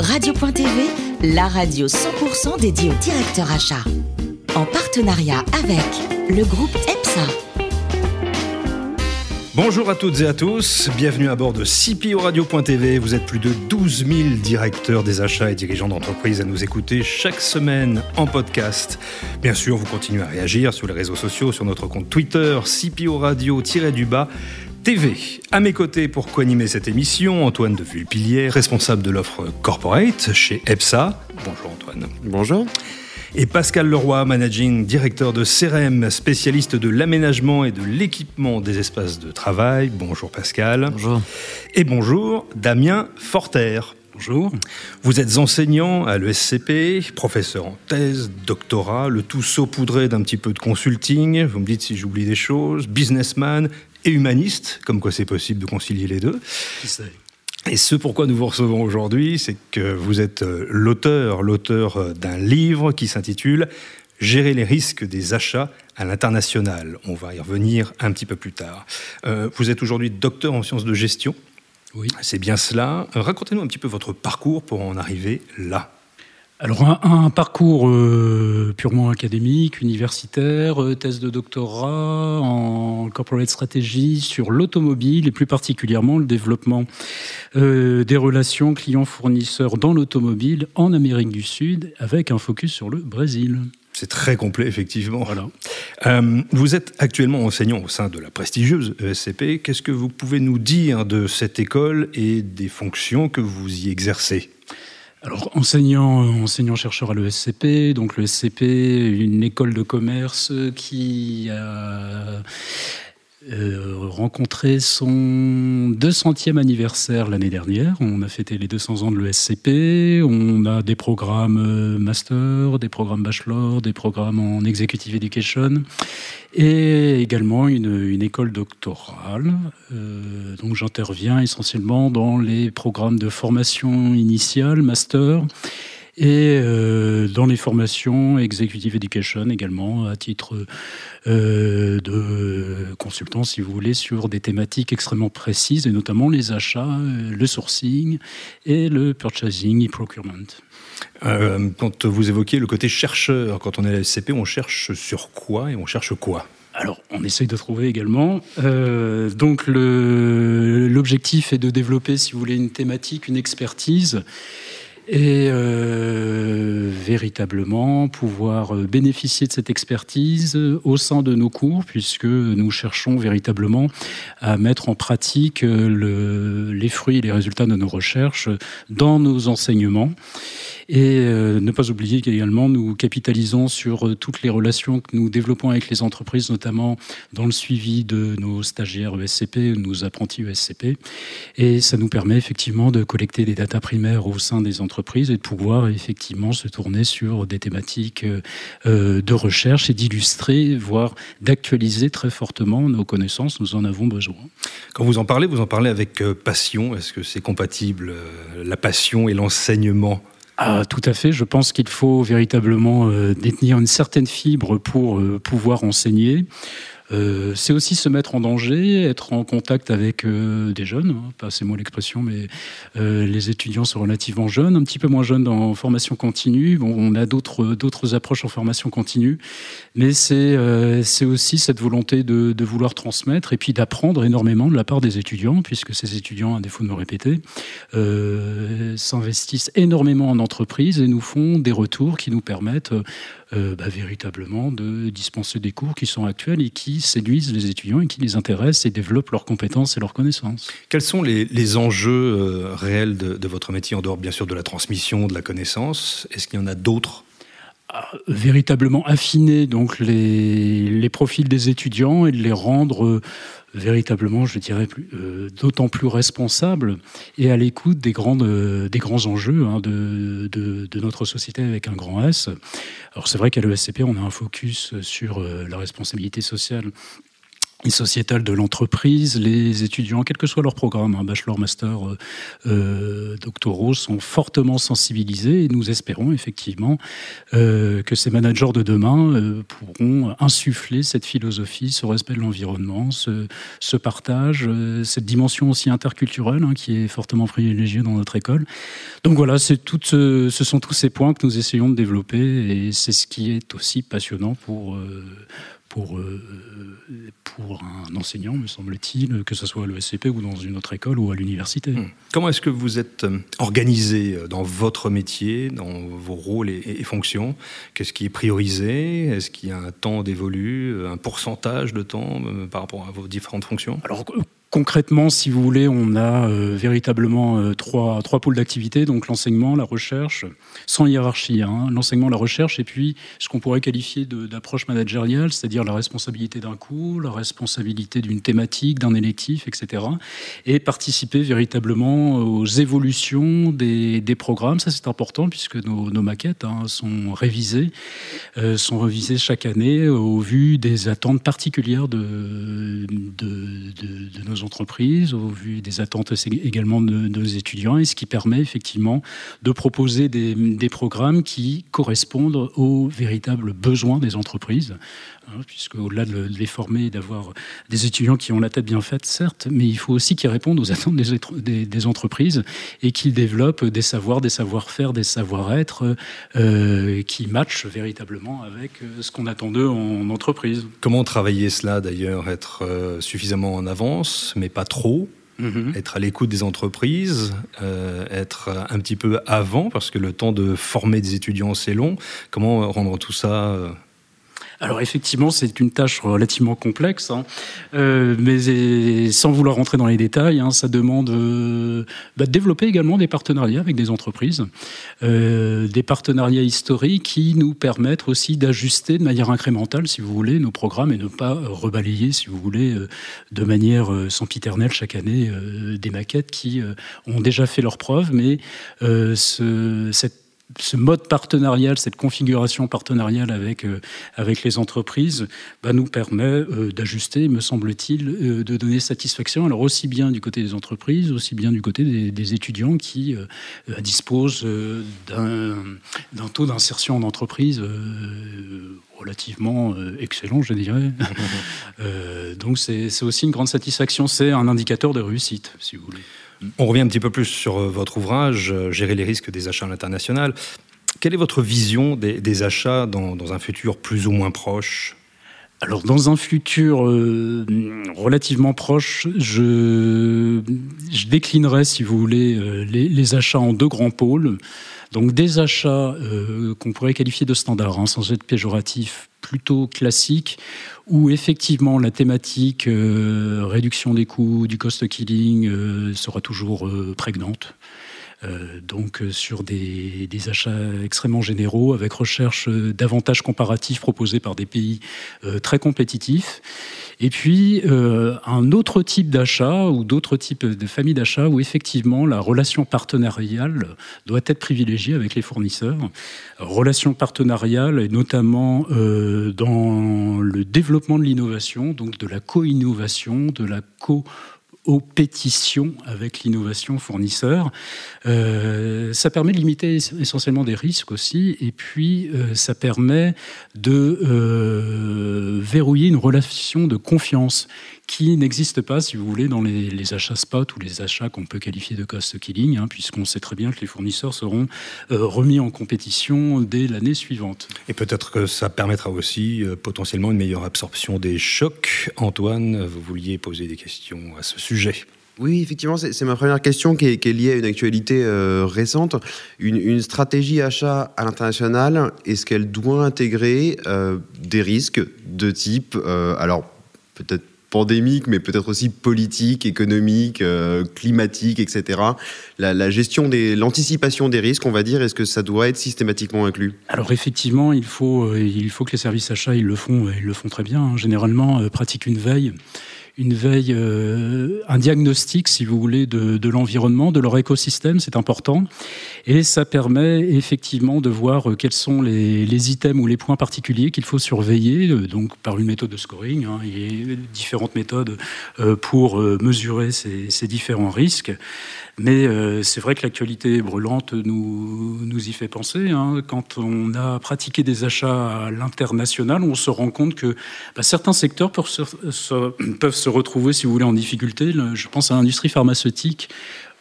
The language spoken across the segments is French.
Radio.tv, la radio 100% dédiée au directeur achat. En partenariat avec le groupe EPSA. Bonjour à toutes et à tous, bienvenue à bord de CPO Radio.tv. Vous êtes plus de 12 000 directeurs des achats et dirigeants d'entreprise à nous écouter chaque semaine en podcast. Bien sûr, vous continuez à réagir sur les réseaux sociaux, sur notre compte Twitter, CPO Radio-du-bas. TV. À mes côtés pour co-animer cette émission, Antoine de Vulpilière, responsable de l'offre corporate chez EPSA. Bonjour Antoine. Bonjour. Et Pascal Leroy, managing directeur de CRM, spécialiste de l'aménagement et de l'équipement des espaces de travail. Bonjour Pascal. Bonjour. Et bonjour Damien Forter. Bonjour. Vous êtes enseignant à l'ESCP, professeur en thèse, doctorat, le tout saupoudré d'un petit peu de consulting. Vous me dites si j'oublie des choses. Businessman et humaniste, comme quoi c'est possible de concilier les deux. Et ce pourquoi nous vous recevons aujourd'hui, c'est que vous êtes euh, l'auteur, l'auteur euh, d'un livre qui s'intitule Gérer les risques des achats à l'international. On va y revenir un petit peu plus tard. Euh, vous êtes aujourd'hui docteur en sciences de gestion. Oui. C'est bien cela. Racontez-nous un petit peu votre parcours pour en arriver là. Alors un, un parcours euh, purement académique, universitaire, euh, thèse de doctorat en corporate strategy sur l'automobile et plus particulièrement le développement euh, des relations clients-fournisseurs dans l'automobile en Amérique du Sud avec un focus sur le Brésil. C'est très complet, effectivement. Voilà. Euh, vous êtes actuellement enseignant au sein de la prestigieuse ESCP. Qu'est-ce que vous pouvez nous dire de cette école et des fonctions que vous y exercez? Alors, enseignant, enseignant chercheur à l'ESCP, donc l'ESCP, une école de commerce qui a rencontré son 200e anniversaire l'année dernière. On a fêté les 200 ans de l'ESCP. On a des programmes euh, master, des programmes bachelor, des programmes en executive education et également une, une école doctorale. Euh, donc j'interviens essentiellement dans les programmes de formation initiale, master et euh, dans les formations Executive Education également, à titre euh, de consultant, si vous voulez, sur des thématiques extrêmement précises, et notamment les achats, euh, le sourcing et le purchasing et procurement. Euh, quand vous évoquiez le côté chercheur, quand on est à la SCP, on cherche sur quoi et on cherche quoi? Alors, on essaye de trouver également. Euh, donc, l'objectif est de développer, si vous voulez, une thématique, une expertise et euh, véritablement pouvoir euh, bénéficier de cette expertise euh, au sein de nos cours, puisque nous cherchons véritablement à mettre en pratique le, les fruits et les résultats de nos recherches dans nos enseignements. Et euh, ne pas oublier qu'également, nous capitalisons sur euh, toutes les relations que nous développons avec les entreprises, notamment dans le suivi de nos stagiaires ESCP, nos apprentis ESCP. Et ça nous permet effectivement de collecter des datas primaires au sein des entreprises et de pouvoir effectivement se tourner sur des thématiques euh, de recherche et d'illustrer, voire d'actualiser très fortement nos connaissances. Nous en avons besoin. Quand vous en parlez, vous en parlez avec passion. Est-ce que c'est compatible, la passion et l'enseignement ah, tout à fait. Je pense qu'il faut véritablement euh, détenir une certaine fibre pour euh, pouvoir enseigner. Euh, c'est aussi se mettre en danger, être en contact avec euh, des jeunes, hein, pas c'est moi l'expression, mais euh, les étudiants sont relativement jeunes, un petit peu moins jeunes en formation continue. On a d'autres approches en formation continue, mais c'est c'est aussi cette volonté de, vouloir transmettre et puis d'apprendre énormément de la part des étudiants, puisque ces étudiants, à défaut de me répéter, s'investissent énormément en entreprise et nous font des retours qui nous permettent euh, bah, véritablement de dispenser des cours qui sont actuels et qui séduisent les étudiants et qui les intéressent et développent leurs compétences et leurs connaissances. Quels sont les, enjeux euh, réels de, de, votre métier en dehors bien sûr de la transmission, de la connaissance? Est-ce qu'il y en a d'autres? Véritablement affiner donc les, les, profils des étudiants et de les rendre euh, véritablement, je dirais, euh, d'autant plus responsables et à l'écoute des, grandes, euh, des grands enjeux hein, de, de, de, notre société avec un grand S. Alors c'est vrai qu'à l'ESCP, on a un focus sur la responsabilité sociale et sociétale de l'entreprise? Les étudiants, quel que soit leur programme, un bachelor, master, euh, euh, doctoraux, sont fortement sensibilisés et nous espérons effectivement euh, que ces managers de demain euh, pourront insuffler cette philosophie, ce respect de l'environnement, ce, partage, cette dimension aussi interculturelle hein, qui est fortement privilégiée dans notre école. Donc voilà, ce sont tous ces points que nous essayons de développer et c'est ce qui est aussi passionnant pour pour, euh, pour un enseignant, me semble-t-il, que ce soit à l'ESCP ou dans une autre école ou à l'université. Hum. Comment est-ce que vous êtes euh, organisé euh, dans votre métier, dans vos rôles et, et fonctions? Qu'est-ce qui est priorisé? Est-ce qu'il y a un temps dévolu, un pourcentage de temps par rapport à vos différentes fonctions? Alors, Concrètement, si vous voulez, on a euh, véritablement euh, trois, pôles d'activité, donc l'enseignement, la recherche, sans hiérarchie, hein, l'enseignement, la recherche, et puis ce qu'on pourrait qualifier d'approche managériale, c'est-à-dire la responsabilité d'un cours, la responsabilité d'une thématique, d'un électif, etc. Et participer véritablement aux évolutions des, des programmes, ça c'est important puisque nos, maquettes hein, sont révisées, euh, sont révisées chaque année au vu des attentes particulières de nos entreprises, au vu des attentes également de, nos étudiants, et ce qui permet effectivement de proposer des programmes qui correspondent aux véritables besoins des entreprises. Hein, puisque au-delà de les former et d'avoir des étudiants qui ont la tête bien faite, certes, mais il faut aussi qu'ils répondent aux attentes des, des, des entreprises et qu'ils développent des savoirs, des savoir-faire, des savoir-être euh, qui matchent véritablement avec euh, ce qu'on attend d'eux en entreprise. Comment travailler cela d'ailleurs Être euh, suffisamment en avance, mais pas trop? Mmh. être à l'écoute des entreprises, euh, être un petit peu avant, parce que le temps de former des étudiants, c'est long. Comment rendre tout ça euh, alors effectivement, c'est une tâche relativement complexe, hein. euh, mais sans vouloir rentrer dans les détails, hein, ça demande euh, bah, de développer également des partenariats avec des entreprises, euh, des partenariats historiques qui nous permettent aussi d'ajuster de manière incrémentale, si vous voulez, nos programmes et ne pas rebalayer, si vous voulez, euh, de manière euh, sempiternelle chaque année des maquettes qui ont déjà fait leurs preuves, mais ce, cette ce mode partenarial, cette configuration partenariale avec, euh, avec les entreprises, bah, nous permet euh, d'ajuster, me semble-t-il, euh, de donner satisfaction. Alors aussi bien du côté des entreprises, aussi bien du côté des, des étudiants qui disposent d'un taux d'insertion en entreprise relativement excellent, je dirais. donc c'est aussi une grande satisfaction. C'est un indicateur de réussite, si vous voulez. On revient un petit peu plus sur votre ouvrage, Gérer les risques des achats à l'international. Quelle est votre vision des, achats dans, un futur plus ou moins proche? Alors dans un futur euh, relativement proche, je, je, déclinerai, si vous voulez, euh, les, achats en deux grands pôles. Donc des achats euh, qu'on pourrait qualifier de standards, hein, sans être péjoratif, plutôt classiques, où effectivement la thématique euh, réduction des coûts, du cost killing euh, sera toujours euh, prégnante. Euh, donc euh, sur des, des, achats extrêmement généraux avec recherche euh, d'avantages comparatifs proposés par des pays très compétitifs. Et puis un autre type d'achat ou d'autres types de familles d'achat où effectivement la relation partenariale doit être privilégiée avec les fournisseurs. Relation partenariale et notamment dans le développement de l'innovation, donc de la co-innovation, de la co aux pétitions avec l'innovation fournisseur. Euh, ça permet de limiter essentiellement des risques aussi, et puis euh, ça permet de euh, verrouiller une relation de confiance qui n'existe pas, si vous voulez, dans les, les, achats spot ou les achats qu'on peut qualifier de cost killing, hein, puisqu'on sait très bien que les fournisseurs seront euh, remis en compétition dès l'année suivante. Et peut-être que ça permettra aussi euh, potentiellement une meilleure absorption des chocs. Antoine, vous vouliez poser des questions à ce sujet. Oui, effectivement, c'est ma première question qui est, qui est, liée à une actualité euh, récente. Une, une, stratégie achat à l'international, est-ce qu'elle doit intégrer euh, des risques de type, euh, alors peut-être pandémique, mais peut-être aussi politique, économique, euh, climatique, etc. La, gestion des, l'anticipation des risques, on va dire, est-ce que ça doit être systématiquement inclus? Alors effectivement, il faut, euh, il faut que les services achats, ils le font, ils le font très bien. Hein. Généralement, euh, pratiquent une veille une veille, un diagnostic, si vous voulez, de, l'environnement, de leur écosystème, c'est important. Et ça permet effectivement de voir quels sont les, items ou les points particuliers qu'il faut surveiller, donc par une méthode de scoring. Il y a différentes méthodes pour mesurer ces, différents risques. Mais euh, c'est vrai que l'actualité brûlante nous, y fait penser. Hein. Quand on a pratiqué des achats à l'international, on se rend compte que bah, certains secteurs peuvent peuvent se, retrouver, si vous voulez, en difficulté. Je pense à l'industrie pharmaceutique.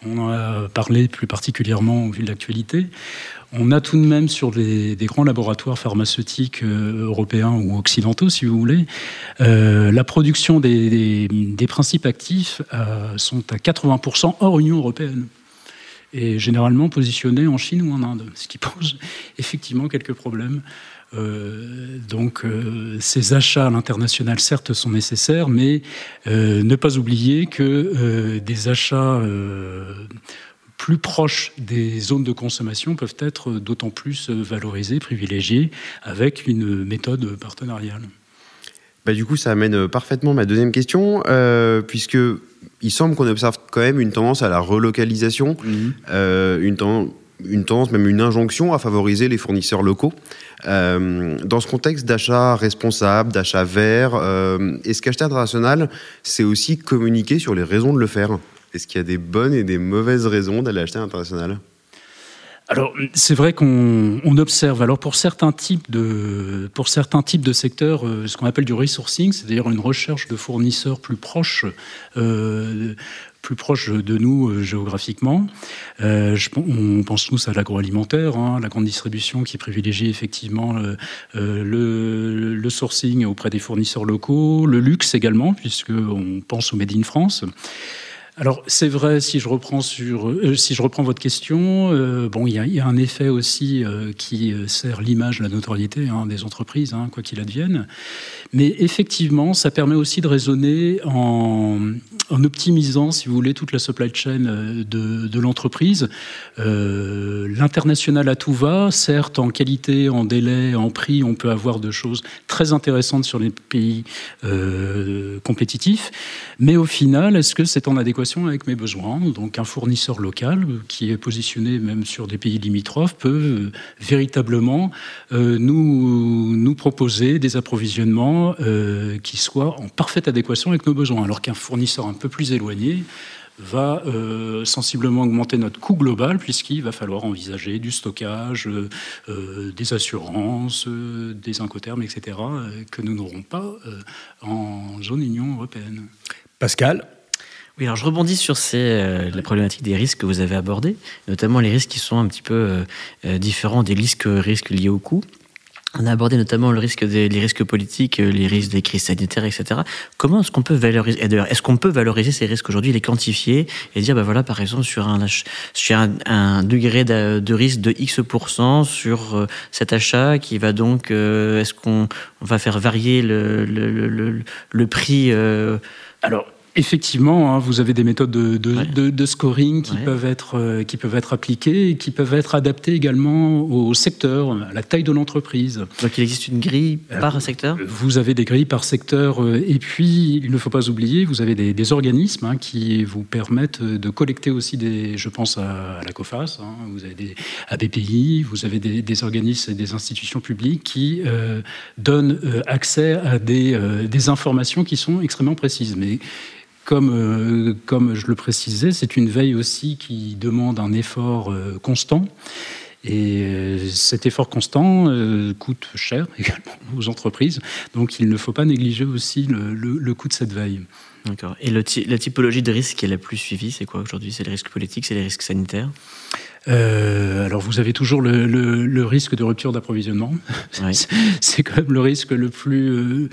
On en a parlé plus particulièrement au vu de l'actualité. On a tout de même sur des, grands laboratoires pharmaceutiques euh, européens ou occidentaux, si vous voulez, euh, la production des, principes actifs euh, sont à 80% hors Union européenne et généralement positionnés en Chine ou en Inde, ce qui pose effectivement quelques problèmes. Donc ces achats à l'international, certes, sont nécessaires, mais ne pas oublier que des achats plus proches des zones de consommation peuvent être d'autant plus valorisés, privilégiés, avec une méthode partenariale. Bah, du coup, ça amène parfaitement ma deuxième question, euh, puisque il semble qu'on observe quand même une tendance à la relocalisation, mhm. euh, une, une, tendance, même une injonction à favoriser les fournisseurs locaux. Euh, dans ce contexte d'achat responsable, d'achat vert, est-ce qu'acheter international, c'est aussi communiquer sur les raisons de le faire? Est-ce qu'il y a des bonnes et des mauvaises raisons d'aller acheter à l'international alors, c'est vrai qu'on observe, alors pour certains types de, pour certains types de secteurs, euh, ce qu'on appelle du resourcing, c'est-à-dire une recherche de fournisseurs plus proches, euh, plus proches de nous euh, géographiquement. on pense tous à l'agroalimentaire, hein, la grande distribution qui privilégie effectivement le, le, sourcing auprès des fournisseurs locaux, le luxe également, puisqu'on pense au Made in France. Alors c'est vrai si je reprends euh, votre question, euh, bon il y, a, un effet aussi euh, qui sert l'image, la notoriété hein, des entreprises, hein, quoi qu'il advienne. Mais effectivement, ça permet aussi de raisonner en, optimisant, si vous voulez, toute la supply chain de, de l'entreprise. L'international à tout va, certes en qualité, en délai, en prix, on peut avoir de choses très intéressantes sur les pays compétitifs. Mais au final, est-ce que c'est en adéquation avec mes besoins. Donc un fournisseur local euh, qui est positionné même sur des pays limitrophes peut euh, véritablement euh, nous, proposer des approvisionnements qui soient en parfaite adéquation avec nos besoins. Alors qu'un fournisseur un peu plus éloigné va sensiblement augmenter notre coût global puisqu'il va falloir envisager du stockage, des assurances, des incoterms, etc., que nous n'aurons pas en zone Union européenne. Pascal? Oui, alors je rebondis sur ces, euh, la problématique des risques que vous avez abordés, notamment les risques qui sont un petit peu euh, euh, différents des risques, risques liés au coût. On a abordé notamment le risque des les risques politiques, les risques des crises sanitaires, etc. Comment est-ce qu'on peut valoriser Est-ce qu'on peut valoriser ces risques aujourd'hui, les quantifier et dire, ben voilà, par exemple, sur un, sur un, degré de, risque de X sur cet achat qui va donc, est-ce qu'on va faire varier le, le, le, le prix Alors, Effectivement, hein, vous avez des méthodes de, scoring qui, peuvent être, euh, qui peuvent être appliquées et qui peuvent être adaptées également au secteur, à la taille de l'entreprise. Donc il existe une grille euh, par secteur? Vous avez des grilles par secteur euh, et puis, il ne faut pas oublier, vous avez des, organismes hein, qui vous permettent de collecter aussi des, je pense à, la COFAS, hein, vous avez des ABPI, vous avez des, organismes et des institutions publiques qui donnent accès à des, des informations qui sont extrêmement précises. Mais comme, euh, comme je le précisais, c'est une veille aussi qui demande un effort euh, constant. Et euh, cet effort constant coûte cher également aux entreprises. Donc il ne faut pas négliger aussi le, coût de cette veille. D'accord. Et la typologie de risque qui est la plus suivie, c'est quoi aujourd'hui? C'est les risques politiques, c'est les risques sanitaires? Alors vous avez toujours le, risque de rupture d'approvisionnement. c'est quand même le risque le plus,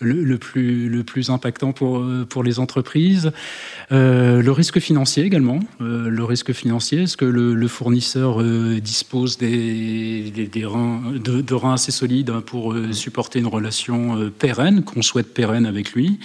le, plus, le plus impactant pour, pour les entreprises. Euh, le risque financier également. Euh, le risque financier, est-ce que le, fournisseur euh, dispose des, des, reins, de, reins assez solides pour supporter une relation pérenne, qu'on souhaite pérenne avec lui?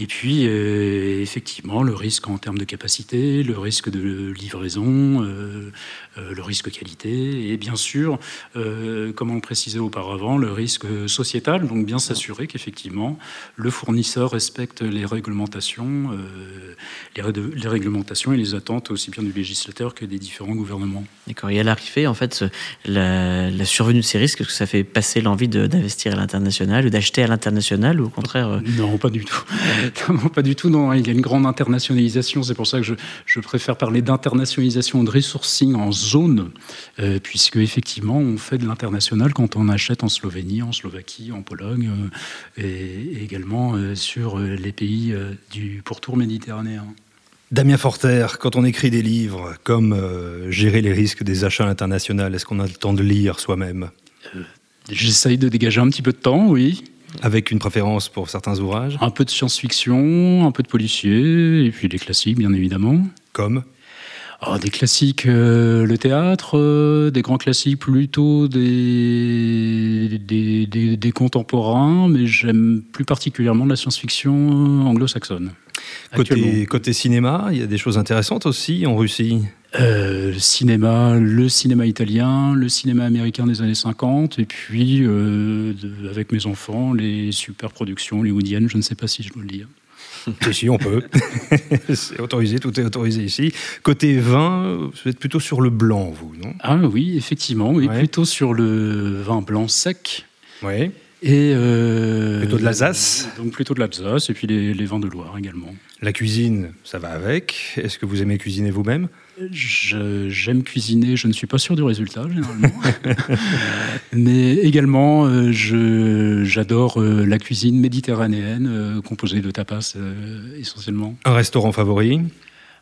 Et puis, euh, effectivement, le risque en termes de capacité, le risque de livraison, euh, euh, le risque qualité, et bien sûr, comme on le précisait auparavant, le risque sociétal. Donc, bien s'assurer qu'effectivement, le fournisseur respecte les réglementations, les, les, réglementations et les attentes aussi bien du législateur que des différents gouvernements. D'accord. Et à l'arrivée, en fait, la, la, survenue de ces risques, est-ce que ça fait passer l'envie d'investir à l'international ou d'acheter à l'international, ou au contraire Non, pas du tout. Pas du tout. Non, il y a une grande internationalisation. C'est pour ça que je, je préfère parler d'internationalisation de resourcing en zone, euh, puisque effectivement, on fait de l'international quand on achète en Slovénie, en Slovaquie, en Pologne, euh, et, également euh, sur les pays du pourtour méditerranéen. Damien Forter, quand on écrit des livres comme Gérer les risques des achats internationaux, est-ce qu'on a le temps de lire soi-même? J'essaye de dégager un petit peu de temps, oui. Avec une préférence pour certains ouvrages Un peu de science-fiction, un peu de policier, et puis des classiques, bien évidemment. Comme oh, Des classiques, euh, le théâtre, euh, des grands classiques plutôt des, des, des contemporains, mais j'aime plus particulièrement la science-fiction anglo-saxonne. Côté, côté, cinéma, il y a des choses intéressantes aussi en Russie euh, le cinéma, le cinéma italien, le cinéma américain des années 50, et puis euh, avec mes enfants, les super productions hollywoodiennes, je ne sais pas si je dois le dire. Si, si, on peut. c'est autorisé, tout est autorisé ici. Côté vin, vous êtes plutôt sur le blanc, vous, non? Ah oui, effectivement, oui, plutôt sur le vin blanc sec. Oui. Et euh, plutôt de l'Alsace Donc plutôt de l'Alsace, et puis les, les vins de Loire également. La cuisine, ça va avec. Est-ce que vous aimez cuisiner vous-même? J'aime cuisiner, je ne suis pas sûr du résultat généralement. Mais également, euh, j'adore euh, la cuisine méditerranéenne, composée de tapas essentiellement. Un restaurant favori?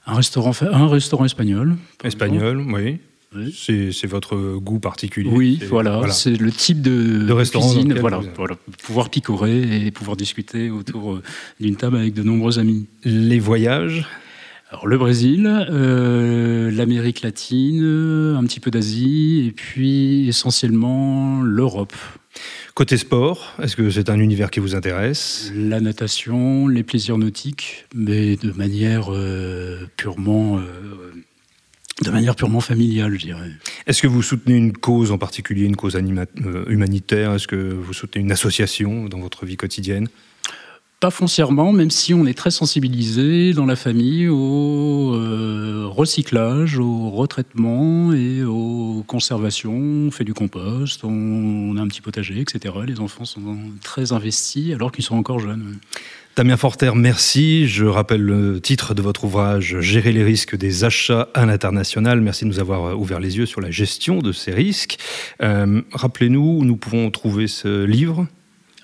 Un restaurant, un restaurant espagnol. Espagnol, oui. C'est votre goût particulier. Oui, voilà, c'est le type de, restaurant cuisine. Voilà, voilà, pouvoir picorer et pouvoir discuter autour d'une table avec de nombreux amis. Les voyages alors, le Brésil, euh, l'Amérique latine, un petit peu d'Asie, et puis essentiellement l'Europe. Côté sport, est-ce que c'est un univers qui vous intéresse? La natation, les plaisirs nautiques, mais de manière euh, purement... Euh, de manière purement familiale, je dirais. Est-ce que vous soutenez une cause en particulier, une cause humanitaire? Est-ce que vous soutenez une association dans votre vie quotidienne? Pas foncièrement, même si on est très sensibilisé dans la famille au euh, recyclage, au retraitement et aux conservations. On fait du compost, on, a un petit potager, etc. Les enfants sont très investis alors qu'ils sont encore jeunes. Damien Forter, merci. Je rappelle le titre de votre ouvrage Gérer les risques des achats à l'international. Merci de nous avoir ouvert les yeux sur la gestion de ces risques. Euh, rappelez-nous où nous pouvons trouver ce livre.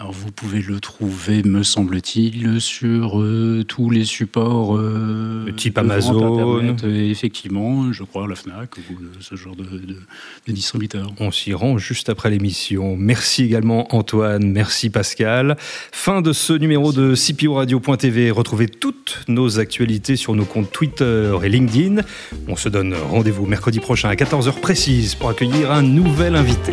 Alors vous pouvez le trouver, me semble-t-il, sur euh, tous les supports euh, type Amazon. effectivement, je crois la Fnac ou ce genre de, de, distributeur. On s'y rend juste après l'émission. Merci également Antoine, merci Pascal. Fin de ce numéro de CPO Radio.tv. Retrouvez toutes nos actualités sur nos comptes Twitter et LinkedIn. On se donne rendez-vous mercredi prochain à 14h précise pour accueillir un nouvel invité.